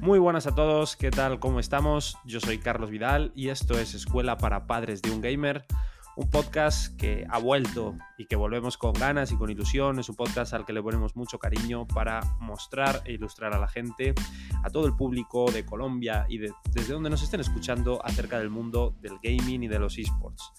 Muy buenas a todos, ¿qué tal? ¿Cómo estamos? Yo soy Carlos Vidal y esto es Escuela para Padres de un Gamer, un podcast que ha vuelto y que volvemos con ganas y con ilusión. Es un podcast al que le ponemos mucho cariño para mostrar e ilustrar a la gente, a todo el público de Colombia y desde donde nos estén escuchando acerca del mundo del gaming y de los esports.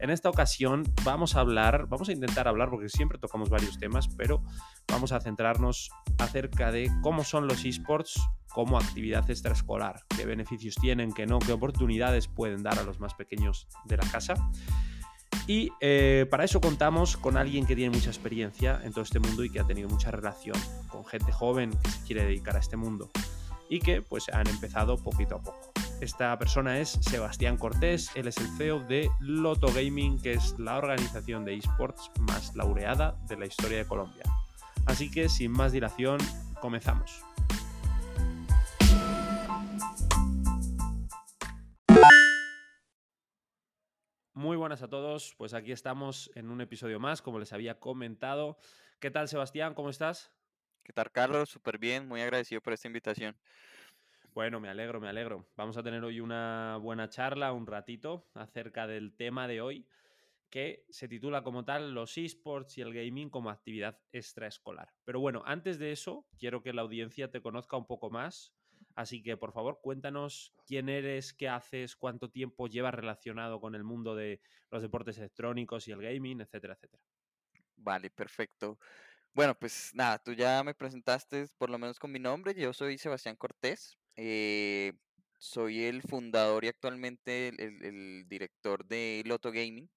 En esta ocasión vamos a hablar, vamos a intentar hablar, porque siempre tocamos varios temas, pero vamos a centrarnos acerca de cómo son los esports como actividad extraescolar, qué beneficios tienen, qué no, qué oportunidades pueden dar a los más pequeños de la casa. Y eh, para eso contamos con alguien que tiene mucha experiencia en todo este mundo y que ha tenido mucha relación con gente joven que se quiere dedicar a este mundo y que pues han empezado poquito a poco. Esta persona es Sebastián Cortés, él es el CEO de Loto Gaming, que es la organización de esports más laureada de la historia de Colombia. Así que sin más dilación, comenzamos. Muy buenas a todos, pues aquí estamos en un episodio más, como les había comentado. ¿Qué tal Sebastián? ¿Cómo estás? ¿Qué tal Carlos? Súper bien, muy agradecido por esta invitación. Bueno, me alegro, me alegro. Vamos a tener hoy una buena charla, un ratito, acerca del tema de hoy, que se titula como tal los esports y el gaming como actividad extraescolar. Pero bueno, antes de eso, quiero que la audiencia te conozca un poco más. Así que, por favor, cuéntanos quién eres, qué haces, cuánto tiempo llevas relacionado con el mundo de los deportes electrónicos y el gaming, etcétera, etcétera. Vale, perfecto. Bueno, pues nada, tú ya me presentaste por lo menos con mi nombre. Yo soy Sebastián Cortés. Eh, soy el fundador y actualmente el, director de Loto Gaming,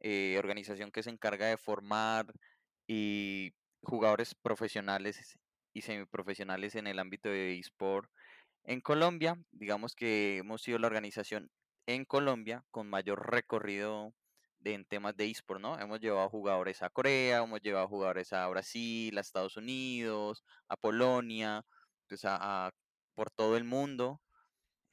eh, organización que se encarga de formar y jugadores profesionales y semiprofesionales en el ámbito de eSport en Colombia. Digamos que hemos sido la organización en Colombia con mayor recorrido en temas de eSport, ¿no? Hemos llevado jugadores a Corea, hemos llevado jugadores a Brasil, a Estados Unidos, a Polonia, pues a por todo el mundo.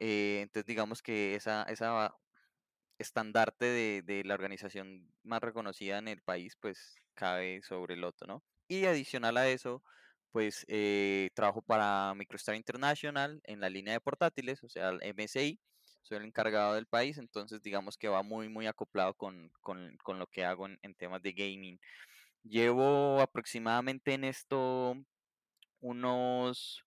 Eh, entonces digamos que esa, esa estandarte de, la organización más reconocida en el país, pues cabe sobre el otro, ¿no? Y adicional a eso, pues eh, trabajo para Microstar International en la línea de portátiles, o sea, el MSI. Soy el encargado del país, entonces digamos que va muy, muy acoplado con, lo que hago en, en temas de gaming. Llevo aproximadamente en esto unos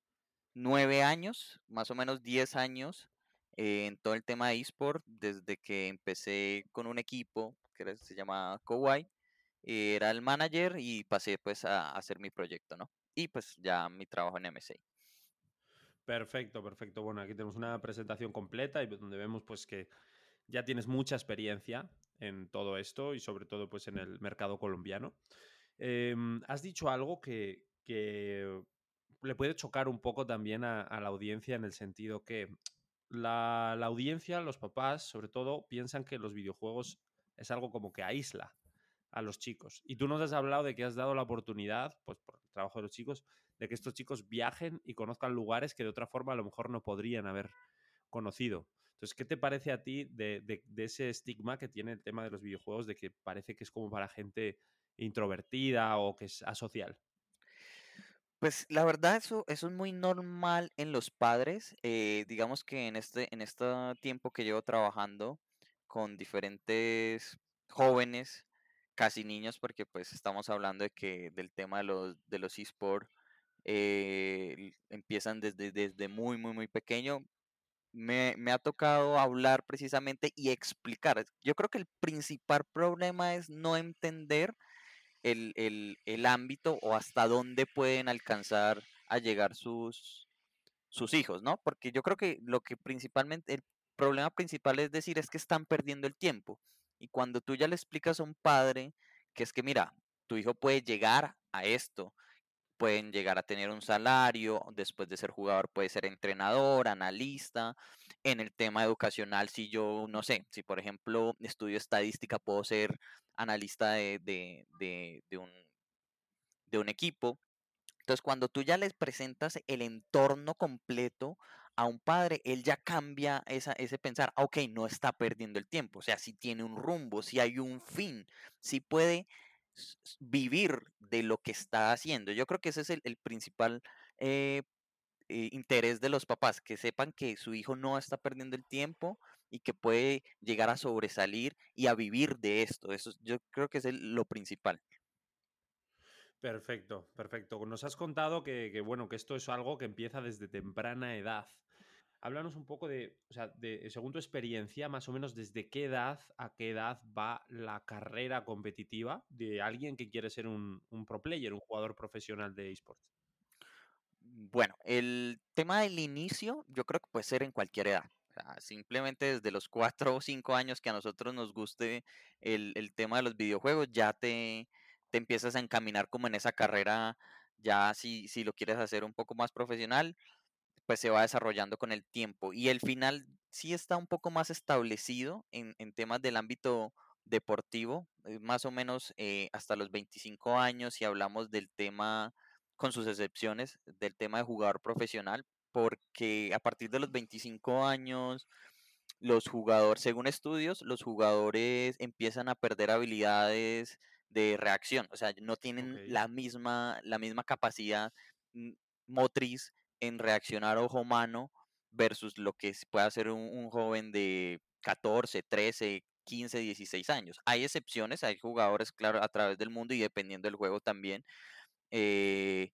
nueve años, más o menos diez años en todo el tema de eSport, desde que empecé con un equipo que se llama Kowai, era el manager y pasé pues a, hacer mi proyecto, ¿no? Y pues ya mi trabajo en MSI. Perfecto, perfecto. Bueno, aquí tenemos una presentación completa y donde vemos pues que ya tienes mucha experiencia en todo esto y sobre todo pues en el mercado colombiano. Em, has dicho algo que le puede chocar un poco también a, la audiencia en el sentido que la, audiencia, los papás, sobre todo, piensan que los videojuegos es algo como que aísla a los chicos. Y tú nos has hablado de que has dado la oportunidad, pues por el trabajo de los chicos, de que estos chicos viajen y conozcan lugares que de otra forma a lo mejor no podrían haber conocido. Entonces, ¿qué te parece a ti de, de ese estigma que tiene el tema de los videojuegos, de que parece que es como para gente introvertida o que es asocial? Pues la verdad eso, eso es muy normal en los padres. eh, digamos que en este, en este tiempo que llevo trabajando con diferentes jóvenes, casi niños, porque pues estamos hablando de que del tema de los, de los esports eh, empiezan desde, desde muy, muy, muy pequeño. Me, me ha tocado hablar precisamente y explicar. Yo creo que el principal problema es no entender el, ámbito o hasta dónde pueden alcanzar a llegar sus, sus hijos, ¿no? Porque yo creo que lo que principalmente, el problema principal es decir es que están perdiendo el tiempo. Y cuando tú ya le explicas a un padre que es que, mira, tu hijo puede llegar a esto, pueden llegar a tener un salario, después de ser jugador puede ser entrenador, analista. En el tema educacional, si yo, no sé, si por ejemplo estudio estadística, puedo ser analista de, un, de un equipo. Entonces, cuando tú ya les presentas el entorno completo a un padre, él ya cambia esa, ese pensar, ok, no está perdiendo el tiempo, o sea, si tiene un rumbo, si hay un fin, si puede vivir de lo que está haciendo. Yo creo que ese es el, principal eh, eh, interés de los papás, que sepan que su hijo no está perdiendo el tiempo y que puede llegar a sobresalir y a vivir de esto. Eso yo creo que es lo principal. Perfecto, perfecto. Nos has contado que, bueno, que esto es algo que empieza desde temprana edad. Háblanos un poco de, o sea, de, según tu experiencia, más o menos desde qué edad a qué edad va la carrera competitiva de alguien que quiere ser un, un pro player, un jugador profesional de esports. Bueno, el tema del inicio yo creo que puede ser en cualquier edad. simplemente desde los cuatro o cinco años que a nosotros nos guste el, el tema de los videojuegos, ya te, te empiezas a encaminar como en esa carrera, ya si, si lo quieres hacer un poco más profesional, pues se va desarrollando con el tiempo. Y el final sí está un poco más establecido en, temas del ámbito deportivo, eh, más o menos eh, hasta los 25 años, si hablamos del tema, con sus excepciones, del tema de jugador profesional, porque a partir de los 25 años, los jugadores, según estudios, los jugadores empiezan a perder habilidades de reacción, o sea, no tienen la, misma, la misma capacidad mm, motriz en reaccionar ojo mano versus lo que puede hacer un, joven de 14, 13, 15, 16 años. Hay excepciones, hay jugadores, claro, a través del mundo y dependiendo del juego también. Eh,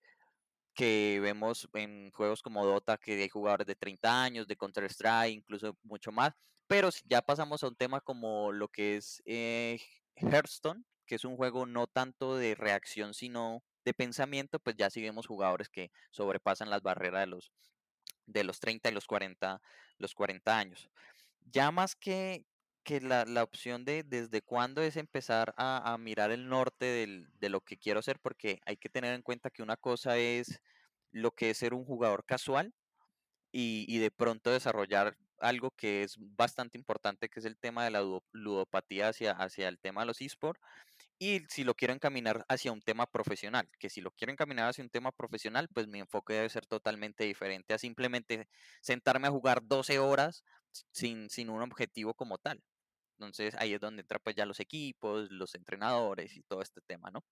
que vemos en juegos como Dota, que hay jugadores de 30 años, de Counter-Strike, incluso mucho más. Pero si ya pasamos a un tema como lo que es eh, Hearthstone, que es un juego no tanto de reacción, sino de pensamiento, pues ya sí vemos jugadores que sobrepasan las barreras de los, de los 30 y los 40, los 40 años. Ya más que, que la, opción de desde cuándo es empezar a, mirar el norte de lo que quiero hacer, porque hay que tener en cuenta que una cosa es lo que es ser un jugador casual y, de pronto desarrollar algo que es bastante importante, que es el tema de la ludopatía hacia, hacia el tema de los esports y si lo quiero encaminar hacia un tema profesional, que si lo quiero encaminar hacia un tema profesional, pues mi enfoque debe ser totalmente diferente a simplemente sentarme a jugar 12 horas sin, sin un objetivo como tal. Entonces ahí es donde entran pues ya los equipos, los entrenadores y todo este tema, ¿no?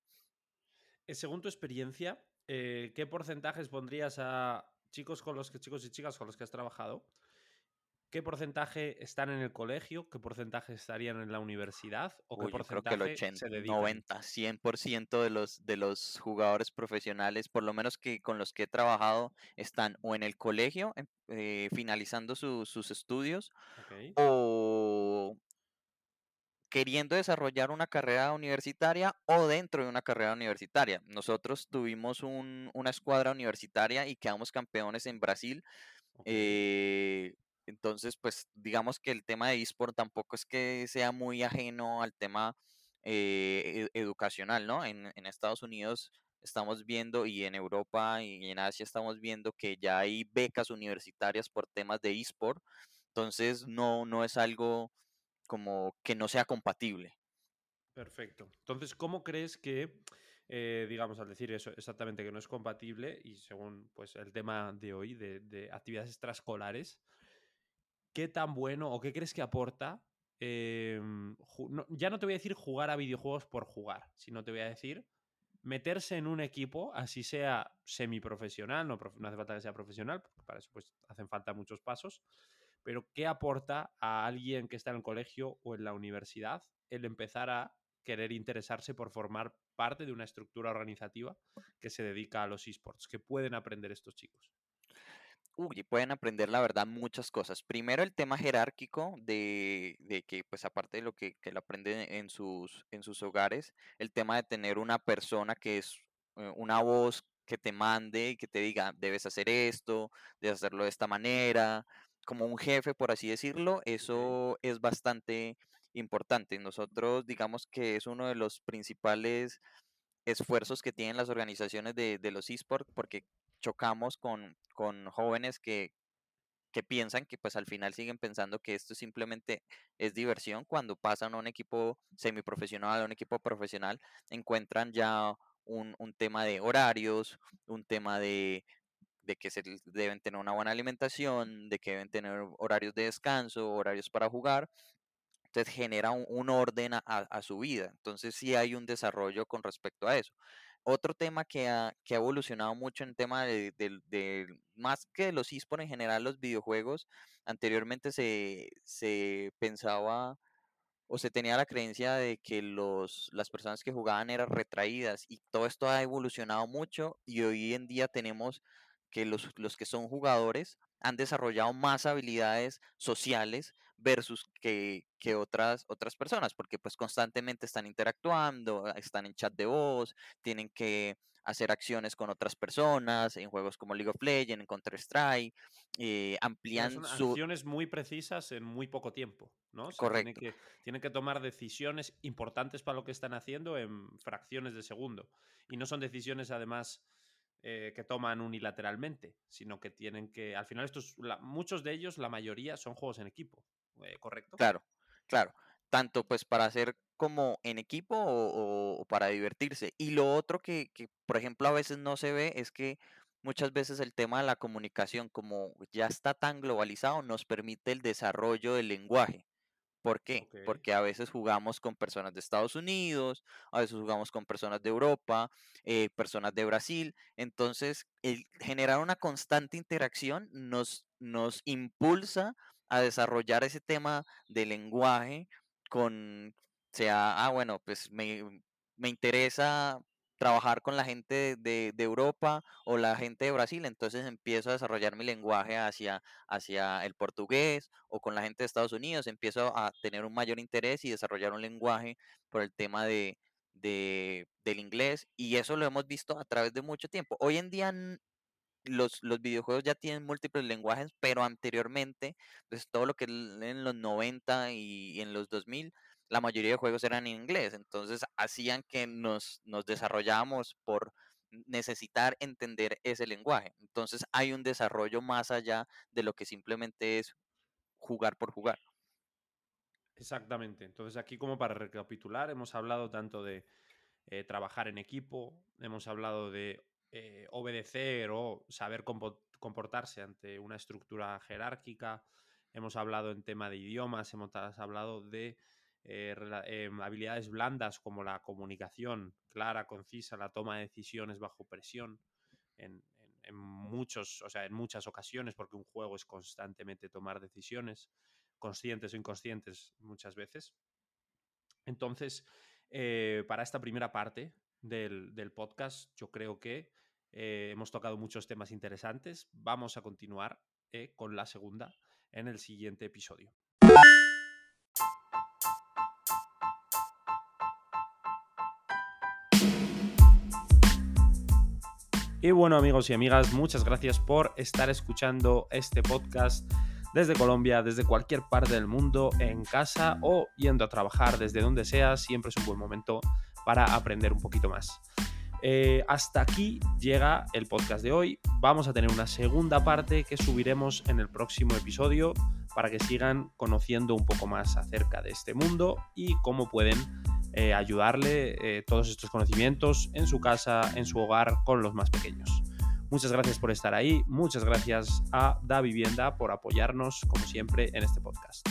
Eh, según tu experiencia, eh, ¿qué porcentajes pondrías a chicos con los que chicos y chicas con los que has trabajado ¿Qué porcentaje están en el colegio? ¿Qué porcentaje estarían en la universidad? ¿O qué porcentaje creo que el 80, 90, 100% de los, de los jugadores profesionales, por lo menos que con los que he trabajado, están o en el colegio, em, eh, finalizando sus estudios, o queriendo desarrollar una carrera universitaria o dentro de una carrera universitaria. Nosotros tuvimos una escuadra universitaria y quedamos campeones en Brasil. Eh, entonces, pues digamos que el tema de eSport tampoco es que sea muy ajeno al tema eh, educacional, ¿no? En, Estados Unidos estamos viendo y en Europa y en Asia estamos viendo que ya hay becas universitarias por temas de eSport. Entonces, no, no es algo como que no sea compatible. Perfecto. Entonces, ¿cómo crees que, eh, digamos, al decir eso exactamente que no es compatible y según pues el tema de hoy de, de actividades extraescolares, qué tan bueno o qué crees que aporta. Em, ya no te voy a decir jugar a videojuegos por jugar, sino te voy a decir meterse en un equipo, así sea semiprofesional, no, no hace falta que sea profesional, porque para eso pues hacen falta muchos pasos, pero ¿qué aporta a alguien que está en el colegio o en la universidad el empezar a querer interesarse por formar parte de una estructura organizativa que se dedica a los esports? ¿Qué pueden aprender estos chicos? Uy, pueden aprender, la verdad, muchas cosas. Primero, el tema jerárquico de, de que, pues, aparte de lo que, que lo aprenden en sus, en sus hogares, el tema de tener una persona que es eh, una voz que te mande y que te diga, debes hacer esto, debes hacerlo de esta manera, como un jefe, por así decirlo, eso es bastante importante. Nosotros, digamos que es uno de los principales esfuerzos que tienen las organizaciones de, de los esports, porque chocamos con, con jóvenes que, que piensan que pues al final siguen pensando que esto simplemente es diversión cuando pasan a un equipo semiprofesional, a un equipo profesional, encuentran ya un, un tema de horarios, un tema de, de que deben tener una buena alimentación, de que deben tener horarios de descanso, horarios para jugar. Entonces genera un, orden a, a, su vida. Entonces sí hay un desarrollo con respecto a eso. Otro tema que ha, que ha evolucionado mucho en tema de, más que los esports en general, los videojuegos, anteriormente se, se pensaba o se tenía la creencia de que los, las personas que jugaban eran retraídas y todo esto ha evolucionado mucho y hoy en día tenemos que los, los que son jugadores han desarrollado más habilidades sociales versus que, que, otras, otras personas, porque pues constantemente están interactuando, están en chat de voz, tienen que hacer acciones con otras personas en juegos como League of Legends, en Counter-Strike, eh, amplían son acciones muy precisas en muy poco tiempo, ¿no? Correcto. Tienen que, tienen que tomar decisiones importantes para lo que están haciendo en fracciones de segundo. Y no son decisiones, además, eh, que toman unilateralmente, sino que tienen que. Al final, estos, muchos de ellos, la mayoría, son juegos en equipo, eh, ¿correcto? Claro, claro. Tanto pues para hacer como en equipo o, para divertirse. Y lo otro que, que, por ejemplo, a veces no se ve es que muchas veces el tema de la comunicación, como ya está tan globalizado, nos permite el desarrollo del lenguaje. ¿Por qué? Porque a veces jugamos con personas de Estados Unidos, a veces jugamos con personas de Europa, eh, personas de Brasil. Entonces, el generar una constante interacción nos, nos impulsa a desarrollar ese tema de lenguaje con, sea, ah, bueno, pues me, me interesa trabajar con la gente de, Europa o la gente de Brasil, entonces empiezo a desarrollar mi lenguaje hacia, hacia el portugués o con la gente de Estados Unidos, empiezo a tener un mayor interés y desarrollar un lenguaje por el tema de, del inglés y eso lo hemos visto a través de mucho tiempo. Hoy en día los, los, videojuegos ya tienen múltiples lenguajes, pero anteriormente, pues todo lo que en los 90 y en los 2000 la mayoría de juegos eran en inglés, entonces hacían que nos, nos por necesitar entender ese lenguaje. Entonces hay un desarrollo más allá de lo que simplemente es jugar por jugar. Exactamente. Entonces aquí como para recapitular, hemos hablado tanto de eh, trabajar en equipo, hemos hablado de eh, obedecer o saber comportarse ante una estructura jerárquica, hemos hablado en tema de idiomas, hemos hablado de eh, em, habilidades blandas como la comunicación clara, concisa, la toma de decisiones bajo presión en, muchos, o sea, en muchas ocasiones, porque un juego es constantemente tomar decisiones, conscientes o inconscientes muchas veces. Entonces, eh, para esta primera parte del, podcast, yo creo que eh, hemos tocado muchos temas interesantes. Vamos a continuar con la segunda en el siguiente episodio. Y bueno amigos y amigas, muchas gracias por estar escuchando este podcast desde Colombia, desde cualquier parte del mundo, en casa o yendo a trabajar desde donde sea, siempre es un buen momento para aprender un poquito más. Eh, hasta aquí llega el podcast de hoy. Vamos a tener una segunda parte que subiremos en el próximo episodio para que sigan conociendo un poco más acerca de este mundo y cómo pueden eh, ayudarle eh, todos estos conocimientos en su casa, en su hogar, con los más pequeños. Muchas gracias por estar ahí, muchas gracias a Da Vivienda por apoyarnos, como siempre, en este podcast.